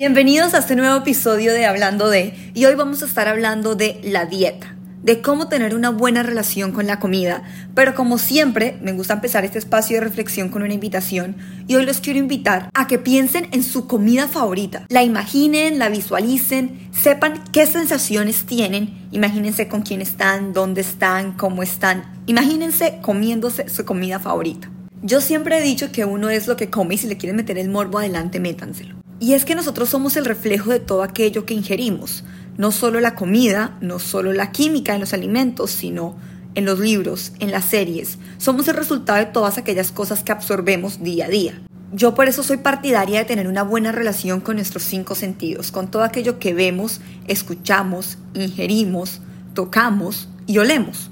Bienvenidos a este nuevo episodio de Hablando de, y hoy vamos a estar hablando de la dieta, de cómo tener una buena relación con la comida, pero como siempre me gusta empezar este espacio de reflexión con una invitación y hoy los quiero invitar a que piensen en su comida favorita, la imaginen, la visualicen, sepan qué sensaciones tienen, imagínense con quién están, dónde están, cómo están, imagínense comiéndose su comida favorita. Yo siempre he dicho que uno es lo que come y si le quieren meter el morbo adelante, métanselo. Y es que nosotros somos el reflejo de todo aquello que ingerimos, no solo la comida, no solo la química en los alimentos, sino en los libros, en las series. Somos el resultado de todas aquellas cosas que absorbemos día a día. Yo por eso soy partidaria de tener una buena relación con nuestros cinco sentidos, con todo aquello que vemos, escuchamos, ingerimos, tocamos y olemos.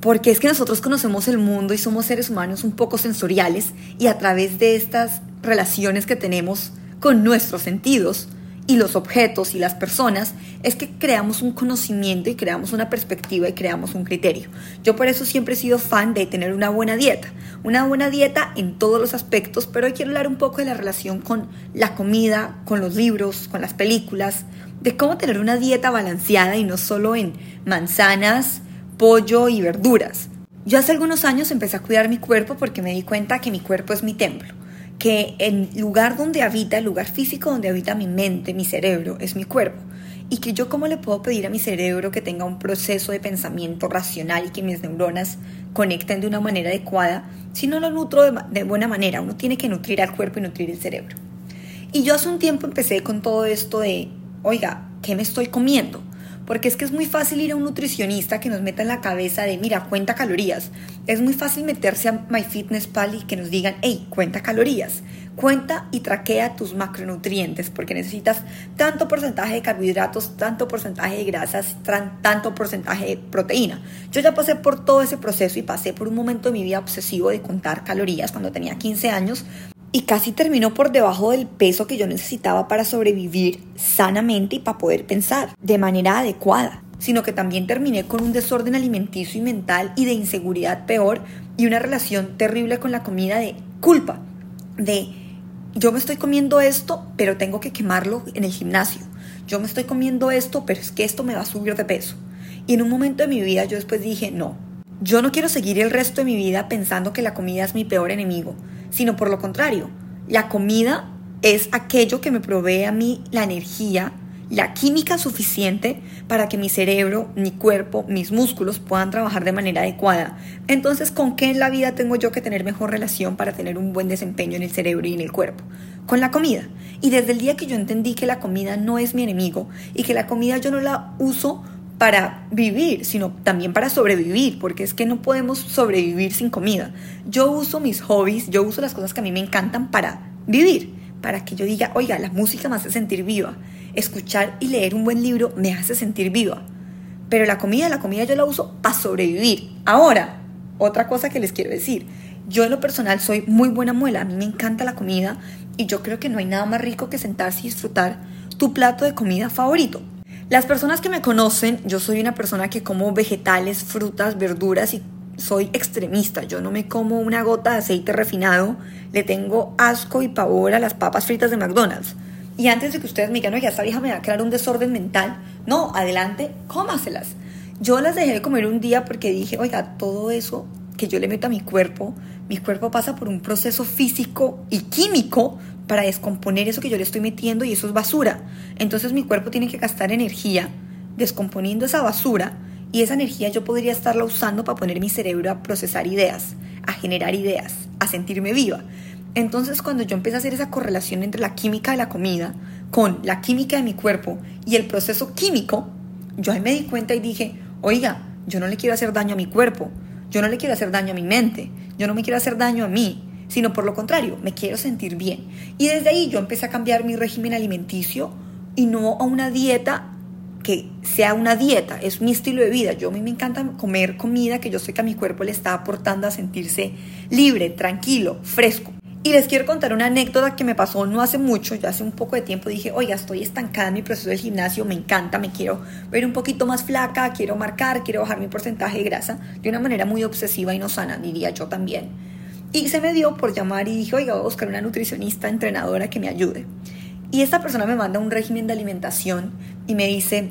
Porque es que nosotros conocemos el mundo y somos seres humanos un poco sensoriales y a través de estas relaciones que tenemos con nuestros sentidos y los objetos y las personas es que creamos un conocimiento y creamos una perspectiva y creamos un criterio. Yo por eso siempre he sido fan de tener una buena dieta, una buena dieta en todos los aspectos, pero hoy quiero hablar un poco de la relación con la comida, con los libros, con las películas, de cómo tener una dieta balanceada y no solo en manzanas, pollo y verduras. Yo hace algunos años empecé a cuidar mi cuerpo porque me di cuenta que mi cuerpo es mi templo que el lugar donde habita, el lugar físico donde habita mi mente, mi cerebro, es mi cuerpo. Y que yo cómo le puedo pedir a mi cerebro que tenga un proceso de pensamiento racional y que mis neuronas conecten de una manera adecuada si no lo nutro de, buena manera. Uno tiene que nutrir al cuerpo y nutrir el cerebro. Y yo hace un tiempo empecé con todo esto de, oiga, ¿qué me estoy comiendo? Porque es que es muy fácil ir a un nutricionista que nos meta en la cabeza de, mira, cuenta calorías. Es muy fácil meterse a MyFitnessPal y que nos digan, hey, cuenta calorías. Cuenta y traquea tus macronutrientes porque necesitas tanto porcentaje de carbohidratos, tanto porcentaje de grasas, tanto porcentaje de proteína. Yo ya pasé por todo ese proceso y pasé por un momento de mi vida obsesivo de contar calorías cuando tenía 15 años y casi terminó por debajo del peso que yo necesitaba para sobrevivir sanamente y para poder pensar de manera adecuada, sino que también terminé con un desorden alimenticio y mental y de inseguridad peor y una relación terrible con la comida de culpa, de yo me estoy comiendo esto, pero tengo que quemarlo en el gimnasio. Yo me estoy comiendo esto, pero es que esto me va a subir de peso. Y en un momento de mi vida yo después dije, no, yo no quiero seguir el resto de mi vida pensando que la comida es mi peor enemigo sino por lo contrario. La comida es aquello que me provee a mí la energía, la química suficiente para que mi cerebro, mi cuerpo, mis músculos puedan trabajar de manera adecuada. Entonces, ¿con qué en la vida tengo yo que tener mejor relación para tener un buen desempeño en el cerebro y en el cuerpo? Con la comida. Y desde el día que yo entendí que la comida no es mi enemigo y que la comida yo no la uso para vivir, sino también para sobrevivir, porque es que no podemos sobrevivir sin comida. Yo uso mis hobbies, yo uso las cosas que a mí me encantan para vivir, para que yo diga, oiga, la música me hace sentir viva, escuchar y leer un buen libro me hace sentir viva. Pero la comida, la comida yo la uso para sobrevivir. Ahora, otra cosa que les quiero decir, yo en lo personal soy muy buena muela, a mí me encanta la comida y yo creo que no hay nada más rico que sentarse y disfrutar tu plato de comida favorito. Las personas que me conocen, yo soy una persona que como vegetales, frutas, verduras y soy extremista. Yo no me como una gota de aceite refinado, le tengo asco y pavor a las papas fritas de McDonald's. Y antes de que ustedes me digan, oye, esta vieja me va a crear un desorden mental, no, adelante, cómaselas. Yo las dejé de comer un día porque dije, oiga, todo eso que yo le meto a mi cuerpo, mi cuerpo pasa por un proceso físico y químico para descomponer eso que yo le estoy metiendo y eso es basura. Entonces mi cuerpo tiene que gastar energía descomponiendo esa basura y esa energía yo podría estarla usando para poner mi cerebro a procesar ideas, a generar ideas, a sentirme viva. Entonces cuando yo empecé a hacer esa correlación entre la química de la comida con la química de mi cuerpo y el proceso químico, yo ahí me di cuenta y dije, oiga, yo no le quiero hacer daño a mi cuerpo, yo no le quiero hacer daño a mi mente, yo no me quiero hacer daño a mí, sino por lo contrario, me quiero sentir bien. Y desde ahí yo empecé a cambiar mi régimen alimenticio y no a una dieta que sea una dieta, es mi estilo de vida. Yo a mí me encanta comer comida que yo sé que a mi cuerpo le está aportando a sentirse libre, tranquilo, fresco. Y les quiero contar una anécdota que me pasó no hace mucho, ya hace un poco de tiempo dije, oiga, estoy estancada en mi proceso del gimnasio, me encanta, me quiero ver un poquito más flaca, quiero marcar, quiero bajar mi porcentaje de grasa de una manera muy obsesiva y no sana, diría yo también. Y se me dio por llamar y dije, oiga, voy a buscar una nutricionista, entrenadora que me ayude. Y esta persona me manda un régimen de alimentación y me dice,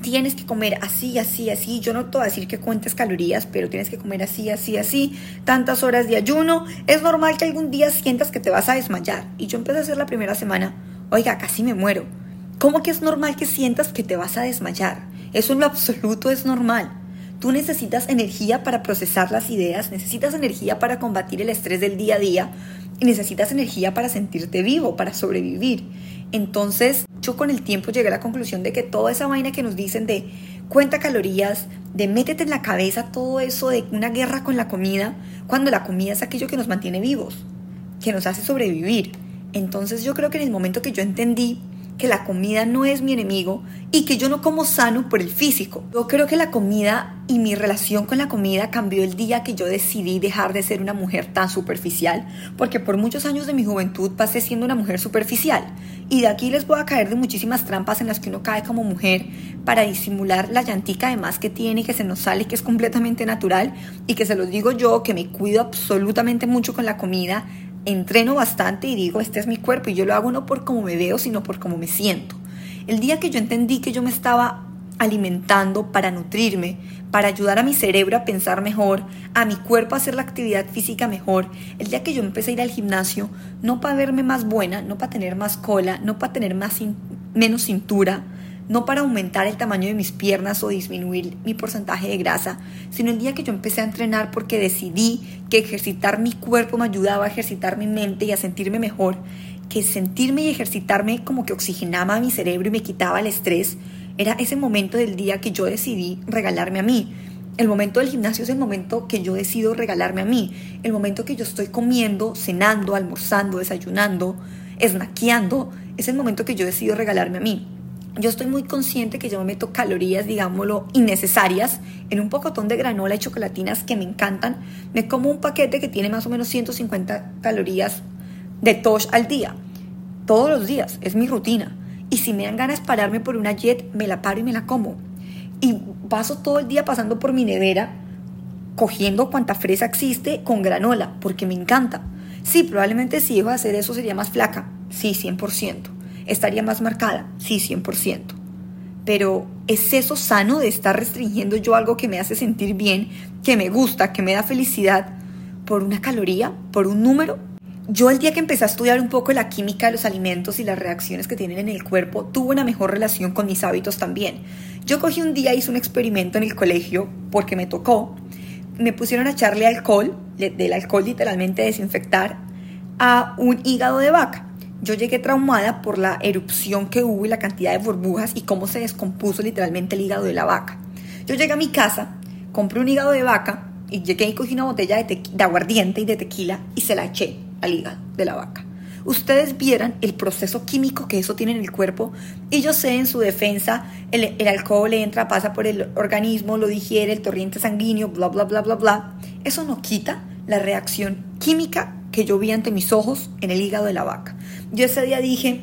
tienes que comer así, así, así. Yo no te voy a decir que cuentes calorías, pero tienes que comer así, así, así. Tantas horas de ayuno. Es normal que algún día sientas que te vas a desmayar. Y yo empecé a hacer la primera semana. Oiga, casi me muero. ¿Cómo que es normal que sientas que te vas a desmayar? Eso en lo absoluto es normal. Tú necesitas energía para procesar las ideas, necesitas energía para combatir el estrés del día a día y necesitas energía para sentirte vivo, para sobrevivir. Entonces, yo con el tiempo llegué a la conclusión de que toda esa vaina que nos dicen de cuenta calorías, de métete en la cabeza todo eso de una guerra con la comida, cuando la comida es aquello que nos mantiene vivos, que nos hace sobrevivir. Entonces yo creo que en el momento que yo entendí que la comida no es mi enemigo y que yo no como sano por el físico. Yo creo que la comida y mi relación con la comida cambió el día que yo decidí dejar de ser una mujer tan superficial, porque por muchos años de mi juventud pasé siendo una mujer superficial. Y de aquí les voy a caer de muchísimas trampas en las que uno cae como mujer para disimular la llantica además que tiene, que se nos sale, que es completamente natural y que se los digo yo, que me cuido absolutamente mucho con la comida, entreno bastante y digo, este es mi cuerpo y yo lo hago no por cómo me veo, sino por cómo me siento. El día que yo entendí que yo me estaba alimentando para nutrirme, para ayudar a mi cerebro a pensar mejor, a mi cuerpo a hacer la actividad física mejor, el día que yo empecé a ir al gimnasio, no para verme más buena, no para tener más cola, no para tener más menos cintura, no para aumentar el tamaño de mis piernas o disminuir mi porcentaje de grasa, sino el día que yo empecé a entrenar porque decidí que ejercitar mi cuerpo me ayudaba a ejercitar mi mente y a sentirme mejor, que sentirme y ejercitarme como que oxigenaba mi cerebro y me quitaba el estrés, era ese momento del día que yo decidí regalarme a mí. El momento del gimnasio es el momento que yo decido regalarme a mí, el momento que yo estoy comiendo, cenando, almorzando, desayunando, esnaqueando, es el momento que yo decido regalarme a mí yo estoy muy consciente que yo me meto calorías, digámoslo, innecesarias en un pocotón de granola y chocolatinas que me encantan. Me como un paquete que tiene más o menos 150 calorías de tosh al día. Todos los días, es mi rutina. Y si me dan ganas de pararme por una jet, me la paro y me la como. Y paso todo el día pasando por mi nevera, cogiendo cuanta fresa existe con granola, porque me encanta. Sí, probablemente si iba a hacer eso sería más flaca. Sí, 100%. ¿Estaría más marcada? Sí, 100%. Pero ¿es eso sano de estar restringiendo yo algo que me hace sentir bien, que me gusta, que me da felicidad, por una caloría, por un número? Yo el día que empecé a estudiar un poco la química de los alimentos y las reacciones que tienen en el cuerpo, tuve una mejor relación con mis hábitos también. Yo cogí un día, hice un experimento en el colegio porque me tocó. Me pusieron a echarle alcohol, del alcohol literalmente desinfectar, a un hígado de vaca. Yo llegué traumada por la erupción que hubo y la cantidad de burbujas y cómo se descompuso literalmente el hígado de la vaca. Yo llegué a mi casa, compré un hígado de vaca y llegué y cogí una botella de, de aguardiente y de tequila y se la eché al hígado de la vaca. Ustedes vieran el proceso químico que eso tiene en el cuerpo y yo sé en su defensa el, el alcohol entra, pasa por el organismo, lo digiere, el torrente sanguíneo, bla, bla, bla, bla, bla. Eso no quita la reacción química que yo vi ante mis ojos en el hígado de la vaca. Yo ese día dije,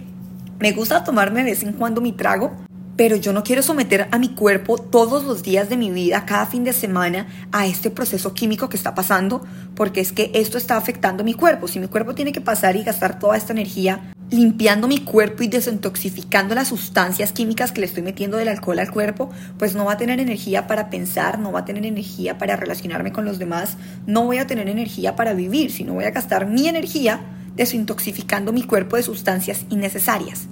me gusta tomarme de vez en cuando mi trago, pero yo no quiero someter a mi cuerpo todos los días de mi vida, cada fin de semana, a este proceso químico que está pasando, porque es que esto está afectando mi cuerpo. Si mi cuerpo tiene que pasar y gastar toda esta energía limpiando mi cuerpo y desintoxicando las sustancias químicas que le estoy metiendo del alcohol al cuerpo, pues no va a tener energía para pensar, no va a tener energía para relacionarme con los demás, no voy a tener energía para vivir, sino voy a gastar mi energía desintoxicando mi cuerpo de sustancias innecesarias.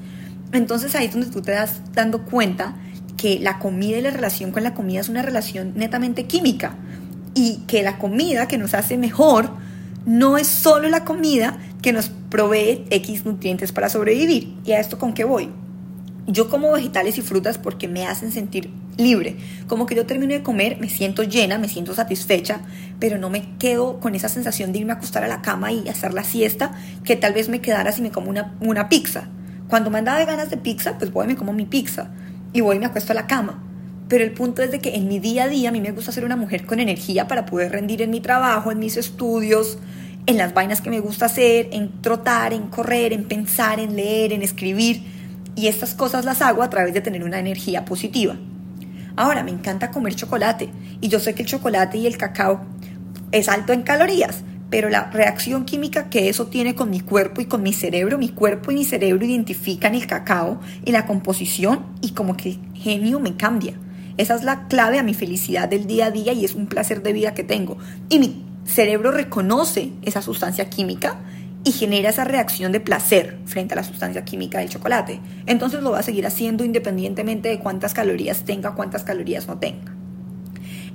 Entonces ahí es donde tú te das dando cuenta que la comida y la relación con la comida es una relación netamente química y que la comida que nos hace mejor no es solo la comida que nos provee X nutrientes para sobrevivir. ¿Y a esto con qué voy? Yo como vegetales y frutas porque me hacen sentir libre. Como que yo termino de comer, me siento llena, me siento satisfecha, pero no me quedo con esa sensación de irme a acostar a la cama y hacer la siesta que tal vez me quedara si me como una, una pizza. Cuando me andaba de ganas de pizza, pues voy y me como mi pizza y voy y me acuesto a la cama. Pero el punto es de que en mi día a día a mí me gusta ser una mujer con energía para poder rendir en mi trabajo, en mis estudios, en las vainas que me gusta hacer, en trotar, en correr, en pensar, en leer, en escribir. Y estas cosas las hago a través de tener una energía positiva. Ahora, me encanta comer chocolate y yo sé que el chocolate y el cacao es alto en calorías, pero la reacción química que eso tiene con mi cuerpo y con mi cerebro, mi cuerpo y mi cerebro identifican el cacao y la composición y como que el genio me cambia. Esa es la clave a mi felicidad del día a día y es un placer de vida que tengo. Y mi cerebro reconoce esa sustancia química y genera esa reacción de placer frente a la sustancia química del chocolate. Entonces lo va a seguir haciendo independientemente de cuántas calorías tenga, cuántas calorías no tenga.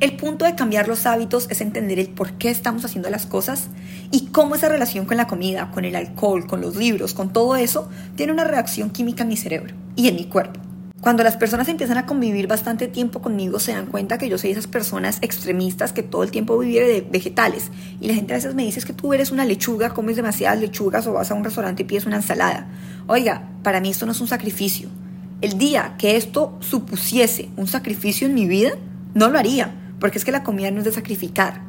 El punto de cambiar los hábitos es entender el por qué estamos haciendo las cosas y cómo esa relación con la comida, con el alcohol, con los libros, con todo eso, tiene una reacción química en mi cerebro y en mi cuerpo. Cuando las personas empiezan a convivir bastante tiempo conmigo, se dan cuenta que yo soy esas personas extremistas que todo el tiempo vive de vegetales. Y la gente a veces me dice que tú eres una lechuga, comes demasiadas lechugas o vas a un restaurante y pides una ensalada. Oiga, para mí esto no es un sacrificio. El día que esto supusiese un sacrificio en mi vida, no lo haría porque es que la comida no es de sacrificar.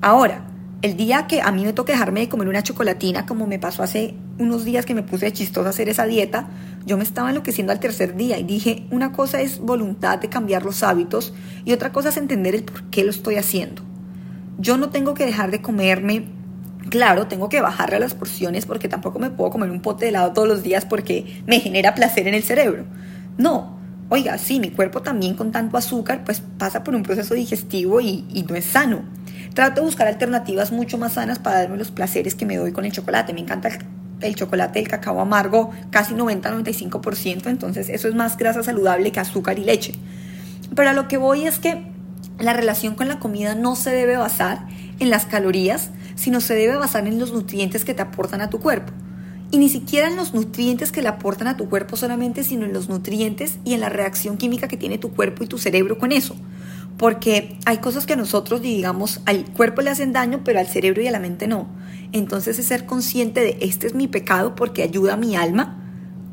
Ahora, el día que a mí me toca dejarme de comer una chocolatina, como me pasó hace unos días que me puse chistosa a hacer esa dieta, yo me estaba enloqueciendo al tercer día y dije, una cosa es voluntad de cambiar los hábitos y otra cosa es entender el por qué lo estoy haciendo. Yo no tengo que dejar de comerme, claro, tengo que bajarle a las porciones porque tampoco me puedo comer un pote de helado todos los días porque me genera placer en el cerebro. No, oiga, sí, mi cuerpo también con tanto azúcar pues pasa por un proceso digestivo y, no es sano. Trato de buscar alternativas mucho más sanas para darme los placeres que me doy con el chocolate. Me encanta el, chocolate, el cacao amargo, casi 90-95%, entonces eso es más grasa saludable que azúcar y leche. Pero a lo que voy es que la relación con la comida no se debe basar en las calorías, sino se debe basar en los nutrientes que te aportan a tu cuerpo. Y ni siquiera en los nutrientes que le aportan a tu cuerpo solamente, sino en los nutrientes y en la reacción química que tiene tu cuerpo y tu cerebro con eso. Porque hay cosas que a nosotros, digamos, al cuerpo le hacen daño, pero al cerebro y a la mente no. Entonces es ser consciente de este es mi pecado porque ayuda a mi alma.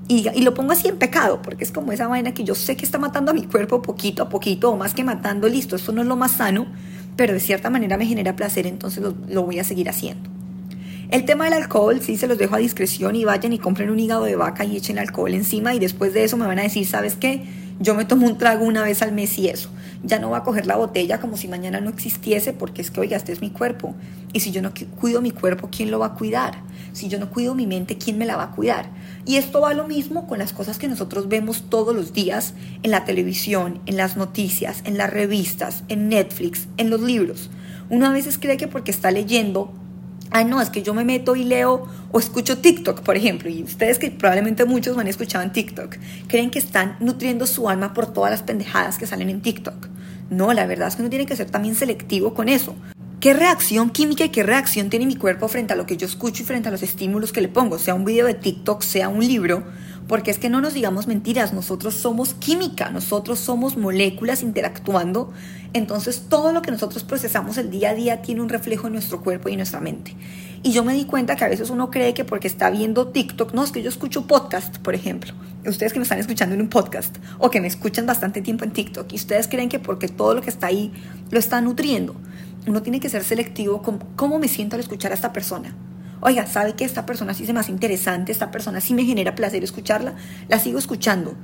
Y, lo pongo así en pecado, porque es como esa vaina que yo sé que está matando a mi cuerpo poquito a poquito, o más que matando, listo, esto no es lo más sano, pero de cierta manera me genera placer, entonces lo, lo voy a seguir haciendo. El tema del alcohol sí se los dejo a discreción y vayan y compren un hígado de vaca y echen alcohol encima y después de eso me van a decir, ¿sabes qué? Yo me tomo un trago una vez al mes y eso. Ya no voy a coger la botella como si mañana no existiese porque es que, oiga, este es mi cuerpo. Y si yo no cuido mi cuerpo, ¿quién lo va a cuidar? Si yo no cuido mi mente, ¿quién me la va a cuidar? Y esto va lo mismo con las cosas que nosotros vemos todos los días en la televisión, en las noticias, en las revistas, en Netflix, en los libros. Uno a veces cree que porque está leyendo ah, no, es que yo me meto y leo o escucho TikTok, por ejemplo, y ustedes que probablemente muchos me han escuchado en TikTok, creen que están nutriendo su alma por todas las pendejadas que salen en TikTok. No, la verdad es que uno tiene que ser también selectivo con eso. ¿Qué reacción química y qué reacción tiene mi cuerpo frente a lo que yo escucho y frente a los estímulos que le pongo? Sea un video de TikTok, sea un libro, porque es que no nos digamos mentiras, nosotros somos química, nosotros somos moléculas interactuando, entonces todo lo que nosotros procesamos el día a día tiene un reflejo en nuestro cuerpo y en nuestra mente. Y yo me di cuenta que a veces uno cree que porque está viendo TikTok, no, es que yo escucho podcast, por ejemplo, ustedes que me están escuchando en un podcast o que me escuchan bastante tiempo en TikTok y ustedes creen que porque todo lo que está ahí lo está nutriendo, uno tiene que ser selectivo con cómo me siento al escuchar a esta persona oiga, ¿sabe que esta persona sí se me hace interesante, esta persona sí me genera placer escucharla? La sigo escuchando.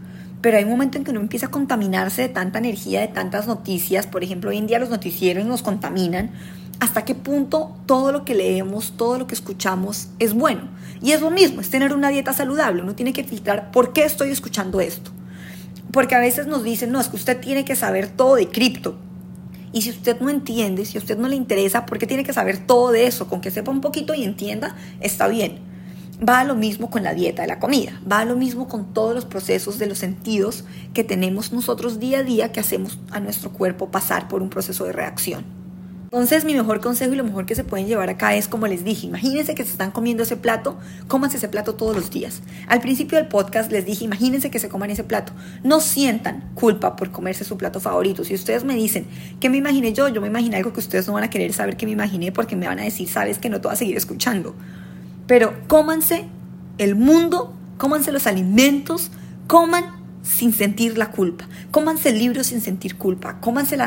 Pero hay un momento en que uno empieza a contaminarse de tanta energía, de tantas noticias. Por ejemplo, hoy en día los noticieros nos contaminan. ¿Hasta qué punto todo lo que leemos, todo lo que escuchamos es bueno? Y es lo mismo, es tener una dieta saludable. Uno tiene que filtrar por qué estoy escuchando esto. Porque a veces nos dicen, no, es que usted tiene que saber todo de cripto. Y si usted no entiende, si a usted no le interesa, ¿por qué tiene que saber todo de eso? Con que sepa un poquito y entienda, está bien. Va a lo mismo con la dieta de la comida, va a lo mismo con todos los procesos de los sentidos que tenemos nosotros día a día que hacemos a nuestro cuerpo pasar por un proceso de reacción. Entonces mi mejor consejo y lo mejor que se pueden llevar acá es como les dije, imagínense que se están comiendo ese plato, cómanse ese plato todos los días. Al principio del podcast les dije, imagínense que se coman ese plato, no sientan culpa por comerse su plato favorito. Si ustedes me dicen, ¿qué me imaginé yo? Yo me imaginé algo que ustedes no van a querer saber que me imaginé porque me van a decir, sabes que no te voy a seguir escuchando. Pero cómanse el mundo, cómanse los alimentos, coman sin sentir la culpa. Cómanse el libro sin sentir culpa. Cómanse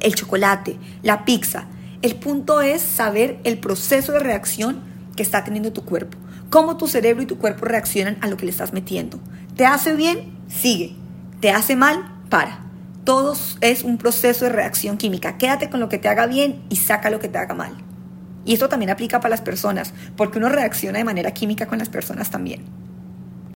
el chocolate, la pizza. El punto es saber el proceso de reacción que está teniendo tu cuerpo. Cómo tu cerebro y tu cuerpo reaccionan a lo que le estás metiendo. ¿Te hace bien? Sigue. ¿Te hace mal? Para. Todo es un proceso de reacción química. Quédate con lo que te haga bien y saca lo que te haga mal. Y esto también aplica para las personas, porque uno reacciona de manera química con las personas también.